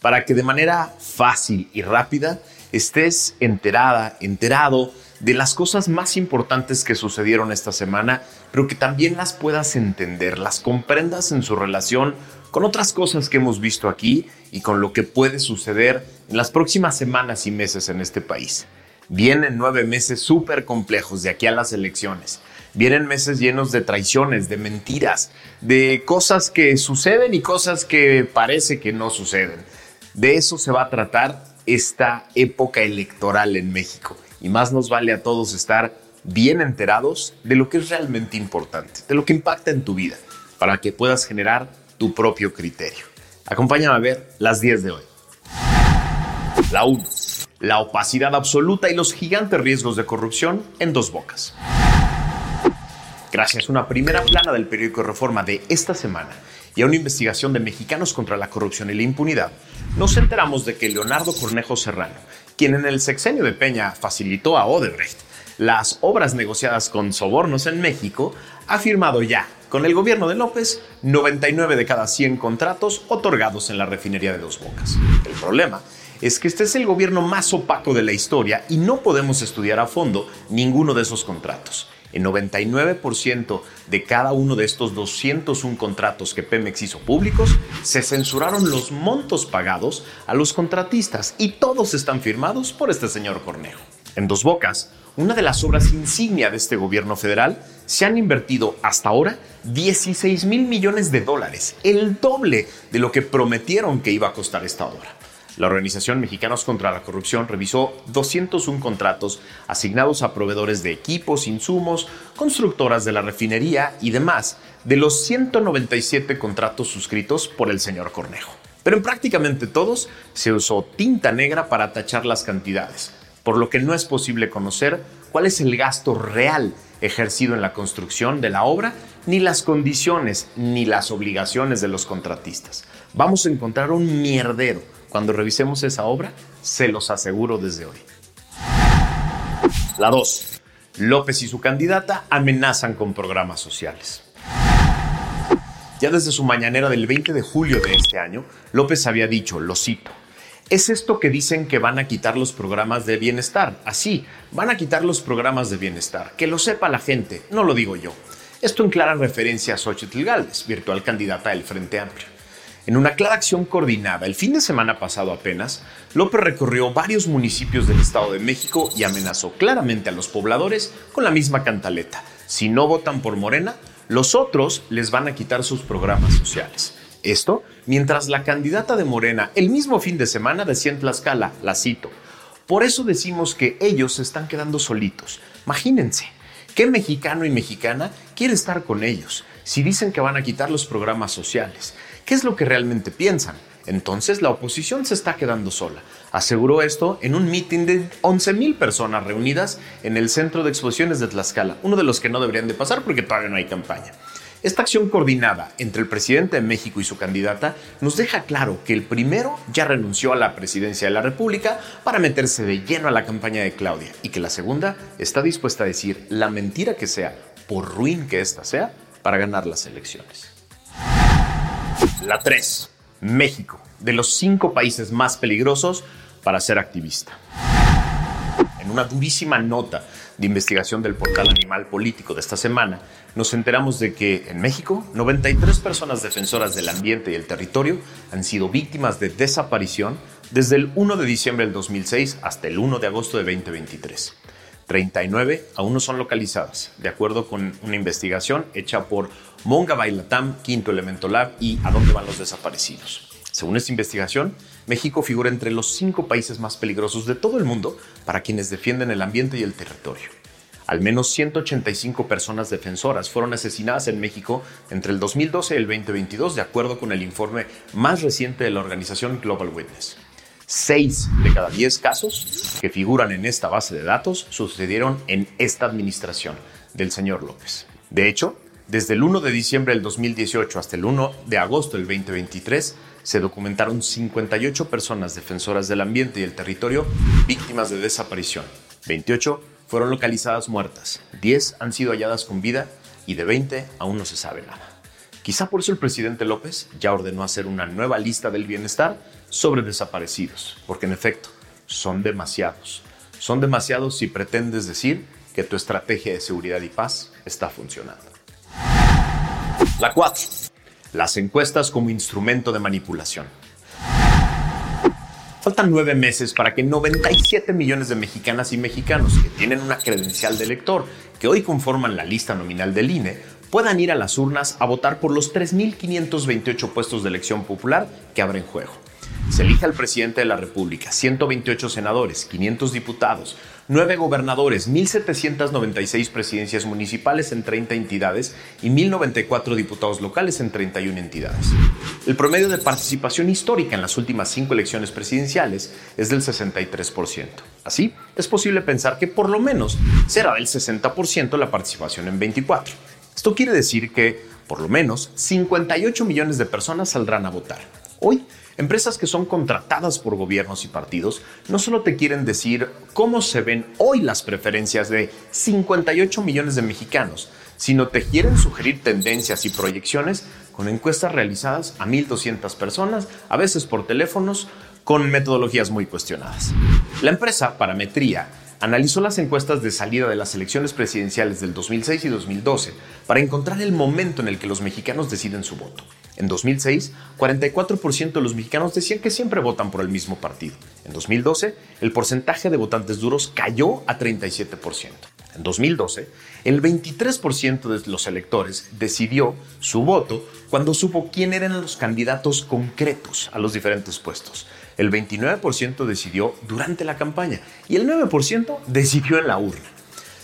Para que de manera fácil y rápida estés enterada, enterado de las cosas más importantes que sucedieron esta semana, pero que también las puedas entender, las comprendas en su relación con otras cosas que hemos visto aquí y con lo que puede suceder en las próximas semanas y meses en este país. Vienen nueve meses súper complejos de aquí a las elecciones. Vienen meses llenos de traiciones, de mentiras, de cosas que suceden y cosas que parece que no suceden. De eso se va a tratar esta época electoral en México y más nos vale a todos estar bien enterados de lo que es realmente importante, de lo que impacta en tu vida, para que puedas generar tu propio criterio. Acompáñame a ver las 10 de hoy. La 1. La opacidad absoluta y los gigantes riesgos de corrupción en dos bocas. Gracias a una primera plana del periódico Reforma de esta semana y a una investigación de mexicanos contra la corrupción y la impunidad, nos enteramos de que Leonardo Cornejo Serrano, quien en el sexenio de Peña facilitó a Odebrecht las obras negociadas con sobornos en México, ha firmado ya con el gobierno de López 99 de cada 100 contratos otorgados en la refinería de Dos Bocas. El problema es que este es el gobierno más opaco de la historia y no podemos estudiar a fondo ninguno de esos contratos. En 99% de cada uno de estos 201 contratos que Pemex hizo públicos, se censuraron los montos pagados a los contratistas y todos están firmados por este señor Cornejo. En Dos Bocas, una de las obras insignia de este gobierno federal, se han invertido hasta ahora 16 mil millones de dólares, el doble de lo que prometieron que iba a costar esta obra. La Organización Mexicanos contra la Corrupción revisó 201 contratos asignados a proveedores de equipos, insumos, constructoras de la refinería y demás, de los 197 contratos suscritos por el señor Cornejo. Pero en prácticamente todos se usó tinta negra para tachar las cantidades, por lo que no es posible conocer cuál es el gasto real ejercido en la construcción de la obra, ni las condiciones ni las obligaciones de los contratistas. Vamos a encontrar un mierdero cuando revisemos esa obra, se los aseguro desde hoy. La 2. López y su candidata amenazan con programas sociales. Ya desde su mañanera del 20 de julio de este año, López había dicho, lo cito, es esto que dicen que van a quitar los programas de bienestar. Así, van a quitar los programas de bienestar. Que lo sepa la gente, no lo digo yo. Esto en clara referencia a Xochitl Gálvez, virtual candidata del Frente Amplio. En una clara acción coordinada, el fin de semana pasado apenas, López recorrió varios municipios del Estado de México y amenazó claramente a los pobladores con la misma cantaleta. Si no votan por Morena, los otros les van a quitar sus programas sociales. Esto mientras la candidata de Morena el mismo fin de semana decía en Tlaxcala, la cito, por eso decimos que ellos se están quedando solitos. Imagínense, ¿qué mexicano y mexicana quiere estar con ellos si dicen que van a quitar los programas sociales? ¿Qué es lo que realmente piensan? Entonces la oposición se está quedando sola. Aseguró esto en un mitin de 11.000 personas reunidas en el Centro de Exposiciones de Tlaxcala, uno de los que no deberían de pasar porque todavía no hay campaña. Esta acción coordinada entre el presidente de México y su candidata nos deja claro que el primero ya renunció a la presidencia de la República para meterse de lleno a la campaña de Claudia y que la segunda está dispuesta a decir la mentira que sea, por ruin que ésta sea, para ganar las elecciones. La 3. México, de los cinco países más peligrosos para ser activista. En una durísima nota de investigación del portal Animal Político de esta semana, nos enteramos de que en México 93 personas defensoras del ambiente y el territorio han sido víctimas de desaparición desde el 1 de diciembre del 2006 hasta el 1 de agosto de 2023. 39 aún no son localizadas, de acuerdo con una investigación hecha por Monga Bailatam, Quinto Elemento Lab y A dónde van los desaparecidos. Según esta investigación, México figura entre los cinco países más peligrosos de todo el mundo para quienes defienden el ambiente y el territorio. Al menos 185 personas defensoras fueron asesinadas en México entre el 2012 y el 2022, de acuerdo con el informe más reciente de la organización Global Witness. Seis de cada diez casos que figuran en esta base de datos sucedieron en esta administración del señor López. De hecho, desde el 1 de diciembre del 2018 hasta el 1 de agosto del 2023, se documentaron 58 personas defensoras del ambiente y el territorio víctimas de desaparición. 28 fueron localizadas muertas, 10 han sido halladas con vida y de 20 aún no se sabe nada. Quizá por eso el presidente López ya ordenó hacer una nueva lista del bienestar sobre desaparecidos, porque en efecto, son demasiados. Son demasiados si pretendes decir que tu estrategia de seguridad y paz está funcionando. La 4. Las encuestas como instrumento de manipulación. Faltan nueve meses para que 97 millones de mexicanas y mexicanos que tienen una credencial de elector, que hoy conforman la lista nominal del INE, puedan ir a las urnas a votar por los 3.528 puestos de elección popular que abren juego. Se elige al presidente de la República, 128 senadores, 500 diputados, 9 gobernadores, 1.796 presidencias municipales en 30 entidades y 1.094 diputados locales en 31 entidades. El promedio de participación histórica en las últimas cinco elecciones presidenciales es del 63%. Así, es posible pensar que por lo menos será del 60% la participación en 24. Esto quiere decir que, por lo menos, 58 millones de personas saldrán a votar. Hoy, Empresas que son contratadas por gobiernos y partidos no solo te quieren decir cómo se ven hoy las preferencias de 58 millones de mexicanos, sino te quieren sugerir tendencias y proyecciones con encuestas realizadas a 1.200 personas, a veces por teléfonos, con metodologías muy cuestionadas. La empresa Parametría analizó las encuestas de salida de las elecciones presidenciales del 2006 y 2012 para encontrar el momento en el que los mexicanos deciden su voto. En 2006, 44% de los mexicanos decían que siempre votan por el mismo partido. En 2012, el porcentaje de votantes duros cayó a 37%. En 2012, el 23% de los electores decidió su voto cuando supo quién eran los candidatos concretos a los diferentes puestos. El 29% decidió durante la campaña y el 9% decidió en la urna.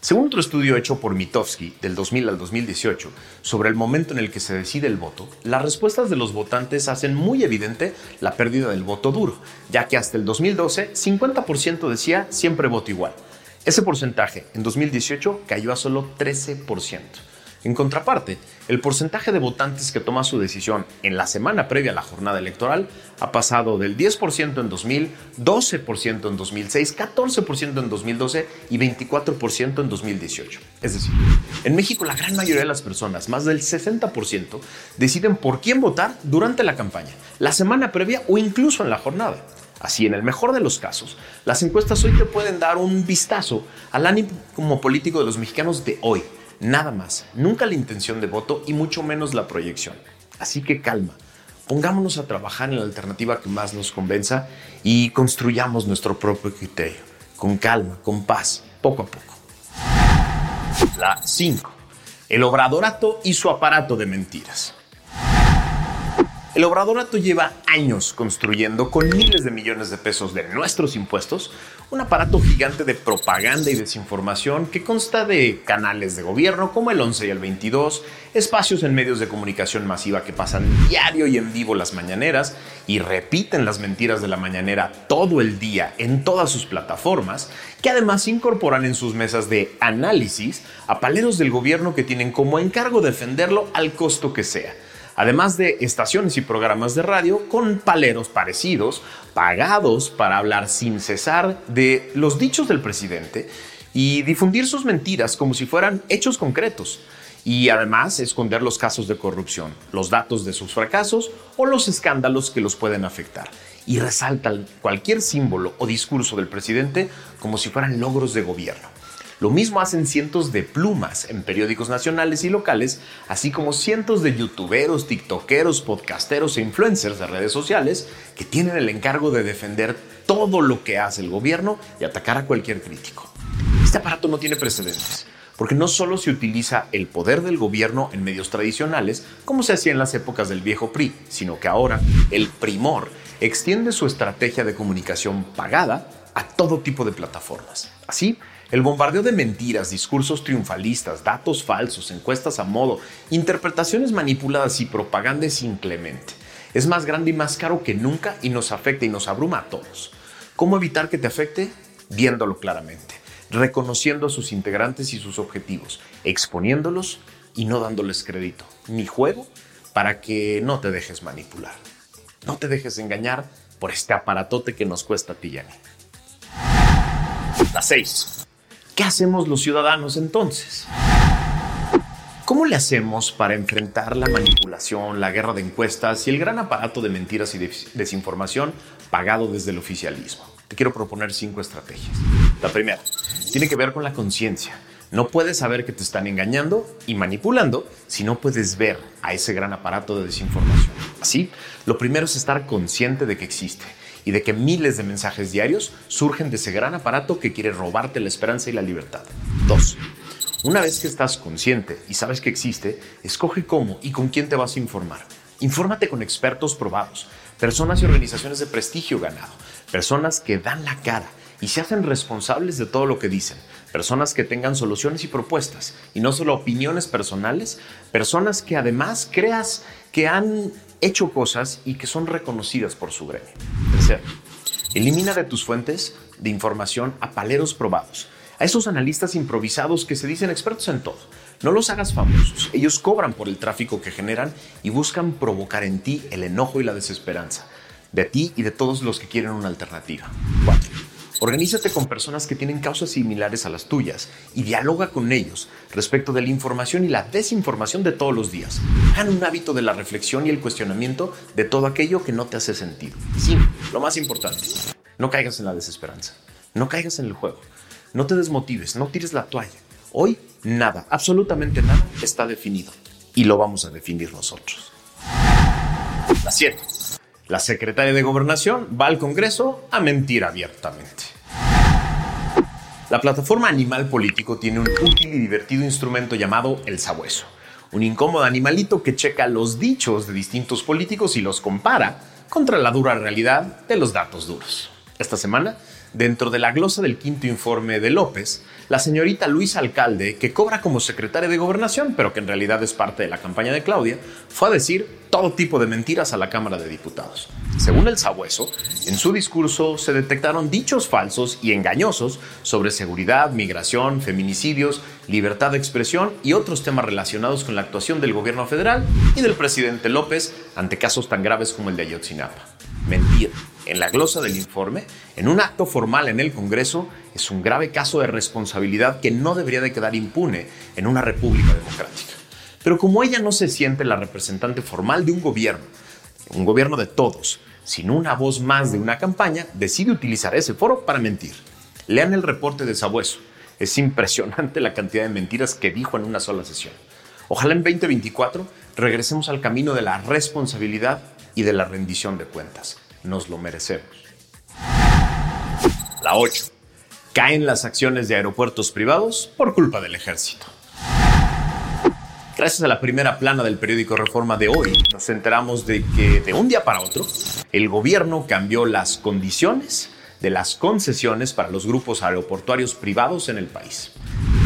Según otro estudio hecho por Mitofsky del 2000 al 2018 sobre el momento en el que se decide el voto, las respuestas de los votantes hacen muy evidente la pérdida del voto duro, ya que hasta el 2012 50% decía siempre voto igual. Ese porcentaje en 2018 cayó a solo 13%. En contraparte, el porcentaje de votantes que toma su decisión en la semana previa a la jornada electoral ha pasado del 10% en 2000, 12% en 2006, 14% en 2012 y 24% en 2018. Es decir, en México la gran mayoría de las personas, más del 60%, deciden por quién votar durante la campaña, la semana previa o incluso en la jornada. Así, en el mejor de los casos, las encuestas hoy te pueden dar un vistazo al ánimo político de los mexicanos de hoy, Nada más, nunca la intención de voto y mucho menos la proyección. Así que calma, pongámonos a trabajar en la alternativa que más nos convenza y construyamos nuestro propio criterio, con calma, con paz, poco a poco. La 5. El obradorato y su aparato de mentiras. El obradorato lleva años construyendo con miles de millones de pesos de nuestros impuestos un aparato gigante de propaganda y desinformación que consta de canales de gobierno como el 11 y el 22, espacios en medios de comunicación masiva que pasan diario y en vivo las mañaneras y repiten las mentiras de la mañanera todo el día en todas sus plataformas, que además incorporan en sus mesas de análisis a paleros del gobierno que tienen como encargo defenderlo al costo que sea además de estaciones y programas de radio con paleros parecidos, pagados para hablar sin cesar de los dichos del presidente y difundir sus mentiras como si fueran hechos concretos. Y además esconder los casos de corrupción, los datos de sus fracasos o los escándalos que los pueden afectar. y resaltan cualquier símbolo o discurso del presidente como si fueran logros de gobierno. Lo mismo hacen cientos de plumas en periódicos nacionales y locales, así como cientos de youtuberos, tiktokeros, podcasteros e influencers de redes sociales que tienen el encargo de defender todo lo que hace el gobierno y atacar a cualquier crítico. Este aparato no tiene precedentes, porque no solo se utiliza el poder del gobierno en medios tradicionales, como se hacía en las épocas del viejo PRI, sino que ahora el primor extiende su estrategia de comunicación pagada a todo tipo de plataformas. Así, el bombardeo de mentiras, discursos triunfalistas, datos falsos, encuestas a modo, interpretaciones manipuladas y propaganda es inclemente. Es más grande y más caro que nunca y nos afecta y nos abruma a todos. ¿Cómo evitar que te afecte? Viéndolo claramente, reconociendo a sus integrantes y sus objetivos, exponiéndolos y no dándoles crédito ni juego para que no te dejes manipular. No te dejes engañar por este aparatote que nos cuesta a ti y. La 6. ¿Qué hacemos los ciudadanos entonces? ¿Cómo le hacemos para enfrentar la manipulación, la guerra de encuestas y el gran aparato de mentiras y desinformación pagado desde el oficialismo? Te quiero proponer cinco estrategias. La primera tiene que ver con la conciencia. No puedes saber que te están engañando y manipulando si no puedes ver a ese gran aparato de desinformación. Así, lo primero es estar consciente de que existe y de que miles de mensajes diarios surgen de ese gran aparato que quiere robarte la esperanza y la libertad. 2. Una vez que estás consciente y sabes que existe, escoge cómo y con quién te vas a informar. Infórmate con expertos probados, personas y organizaciones de prestigio ganado, personas que dan la cara y se hacen responsables de todo lo que dicen, personas que tengan soluciones y propuestas y no solo opiniones personales, personas que además creas que han hecho cosas y que son reconocidas por su gremio. Tercero, elimina de tus fuentes de información a paleros probados, a esos analistas improvisados que se dicen expertos en todo. No los hagas famosos. Ellos cobran por el tráfico que generan y buscan provocar en ti el enojo y la desesperanza. De ti y de todos los que quieren una alternativa. 4. Organízate con personas que tienen causas similares a las tuyas y dialoga con ellos respecto de la información y la desinformación de todos los días. Hagan un hábito de la reflexión y el cuestionamiento de todo aquello que no te hace sentido. Sí, lo más importante, no caigas en la desesperanza, no caigas en el juego, no te desmotives, no tires la toalla. Hoy nada, absolutamente nada está definido y lo vamos a definir nosotros. La 7. La secretaria de Gobernación va al Congreso a mentir abiertamente. La plataforma Animal Político tiene un útil y divertido instrumento llamado el sabueso, un incómodo animalito que checa los dichos de distintos políticos y los compara contra la dura realidad de los datos duros. Esta semana Dentro de la glosa del quinto informe de López, la señorita Luisa Alcalde, que cobra como secretaria de gobernación, pero que en realidad es parte de la campaña de Claudia, fue a decir todo tipo de mentiras a la Cámara de Diputados. Según el sabueso, en su discurso se detectaron dichos falsos y engañosos sobre seguridad, migración, feminicidios, libertad de expresión y otros temas relacionados con la actuación del gobierno federal y del presidente López ante casos tan graves como el de Ayotzinapa. Mentir en la glosa del informe, en un acto formal en el Congreso, es un grave caso de responsabilidad que no debería de quedar impune en una república democrática. Pero como ella no se siente la representante formal de un gobierno, un gobierno de todos, sin una voz más de una campaña, decide utilizar ese foro para mentir. Lean el reporte de Sabueso. Es impresionante la cantidad de mentiras que dijo en una sola sesión. Ojalá en 2024 regresemos al camino de la responsabilidad y de la rendición de cuentas nos lo merecemos. La 8. Caen las acciones de aeropuertos privados por culpa del ejército. Gracias a la primera plana del periódico Reforma de hoy, nos enteramos de que de un día para otro, el gobierno cambió las condiciones de las concesiones para los grupos aeroportuarios privados en el país.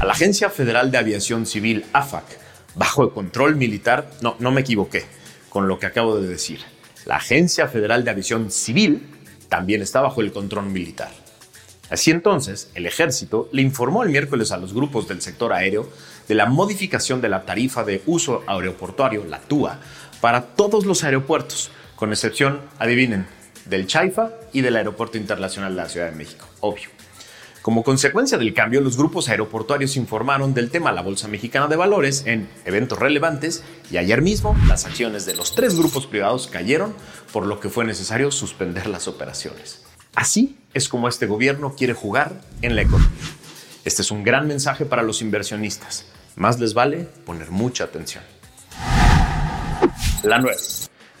A la Agencia Federal de Aviación Civil, AFAC, bajo el control militar, no, no me equivoqué con lo que acabo de decir la Agencia Federal de Aviación Civil también está bajo el control militar. Así entonces, el ejército le informó el miércoles a los grupos del sector aéreo de la modificación de la tarifa de uso aeroportuario, la TUA, para todos los aeropuertos, con excepción, adivinen, del Chaifa y del Aeropuerto Internacional de la Ciudad de México, obvio. Como consecuencia del cambio, los grupos aeroportuarios informaron del tema a la Bolsa Mexicana de Valores en eventos relevantes y ayer mismo las acciones de los tres grupos privados cayeron, por lo que fue necesario suspender las operaciones. Así es como este gobierno quiere jugar en la economía. Este es un gran mensaje para los inversionistas. Más les vale poner mucha atención. La nueva.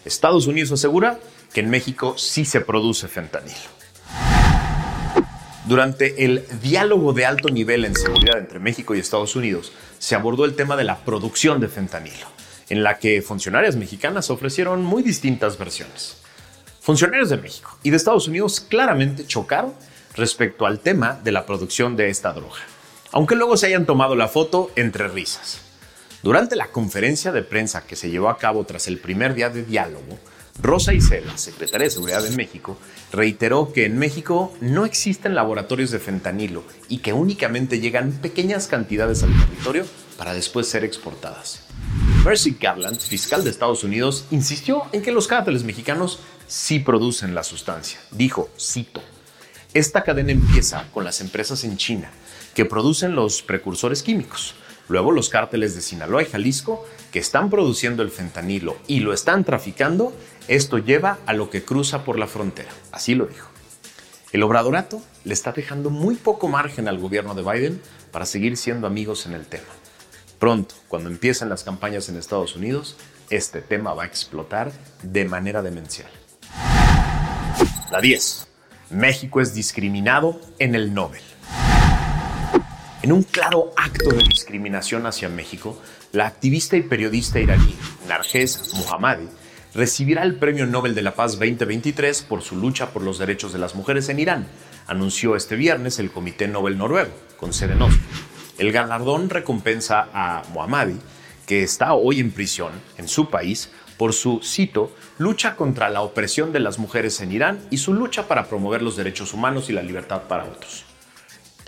Estados Unidos asegura que en México sí se produce fentanilo. Durante el diálogo de alto nivel en seguridad entre México y Estados Unidos, se abordó el tema de la producción de fentanilo, en la que funcionarias mexicanas ofrecieron muy distintas versiones. Funcionarios de México y de Estados Unidos claramente chocaron respecto al tema de la producción de esta droga, aunque luego se hayan tomado la foto entre risas. Durante la conferencia de prensa que se llevó a cabo tras el primer día de diálogo, Rosa Isela, secretaria de Seguridad de México, reiteró que en México no existen laboratorios de fentanilo y que únicamente llegan pequeñas cantidades al territorio para después ser exportadas. Mercy Garland, fiscal de Estados Unidos, insistió en que los cárteles mexicanos sí producen la sustancia. Dijo, cito, esta cadena empieza con las empresas en China que producen los precursores químicos. Luego los cárteles de Sinaloa y Jalisco que están produciendo el fentanilo y lo están traficando esto lleva a lo que cruza por la frontera, así lo dijo. El obradorato le está dejando muy poco margen al gobierno de Biden para seguir siendo amigos en el tema. Pronto, cuando empiecen las campañas en Estados Unidos, este tema va a explotar de manera demencial. La 10. México es discriminado en el Nobel. En un claro acto de discriminación hacia México, la activista y periodista iraní Narges Mohammadi recibirá el Premio Nobel de la Paz 2023 por su lucha por los derechos de las mujeres en Irán, anunció este viernes el Comité Nobel Noruego, con sede en Oslo. El galardón recompensa a Mohammadi, que está hoy en prisión en su país por su, cito, lucha contra la opresión de las mujeres en Irán y su lucha para promover los derechos humanos y la libertad para otros.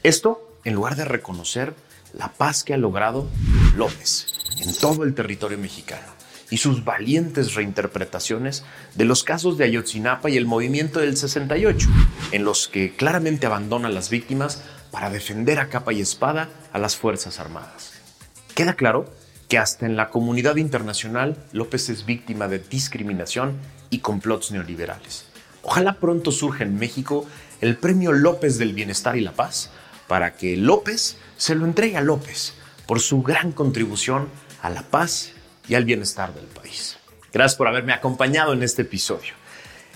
Esto en lugar de reconocer la paz que ha logrado López en todo el territorio mexicano y sus valientes reinterpretaciones de los casos de Ayotzinapa y el movimiento del 68, en los que claramente abandona a las víctimas para defender a capa y espada a las Fuerzas Armadas. Queda claro que hasta en la comunidad internacional López es víctima de discriminación y complots neoliberales. Ojalá pronto surja en México el Premio López del Bienestar y la Paz para que López se lo entregue a López por su gran contribución a la paz y al bienestar del país. Gracias por haberme acompañado en este episodio.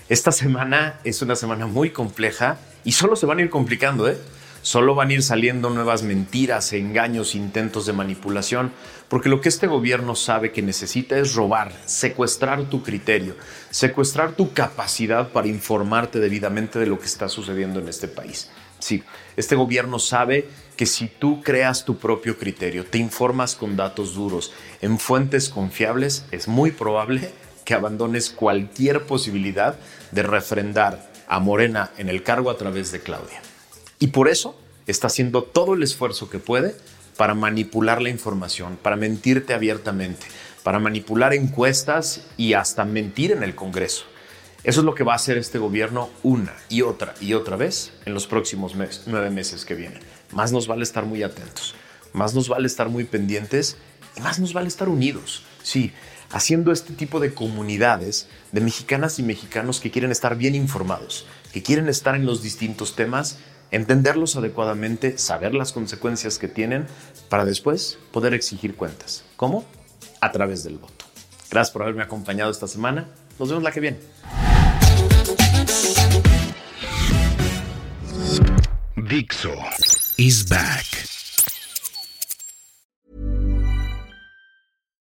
Esta semana es una semana muy compleja y solo se van a ir complicando, ¿eh? Solo van a ir saliendo nuevas mentiras, engaños, intentos de manipulación, porque lo que este gobierno sabe que necesita es robar, secuestrar tu criterio, secuestrar tu capacidad para informarte debidamente de lo que está sucediendo en este país. Sí, este gobierno sabe que si tú creas tu propio criterio, te informas con datos duros, en fuentes confiables, es muy probable que abandones cualquier posibilidad de refrendar a Morena en el cargo a través de Claudia. Y por eso está haciendo todo el esfuerzo que puede para manipular la información, para mentirte abiertamente, para manipular encuestas y hasta mentir en el Congreso. Eso es lo que va a hacer este gobierno una y otra y otra vez en los próximos nueve meses que vienen más nos vale estar muy atentos, más nos vale estar muy pendientes y más nos vale estar unidos. Sí, haciendo este tipo de comunidades de mexicanas y mexicanos que quieren estar bien informados, que quieren estar en los distintos temas, entenderlos adecuadamente, saber las consecuencias que tienen para después poder exigir cuentas. ¿Cómo? A través del voto. Gracias por haberme acompañado esta semana. Nos vemos la que viene. Dixo is back.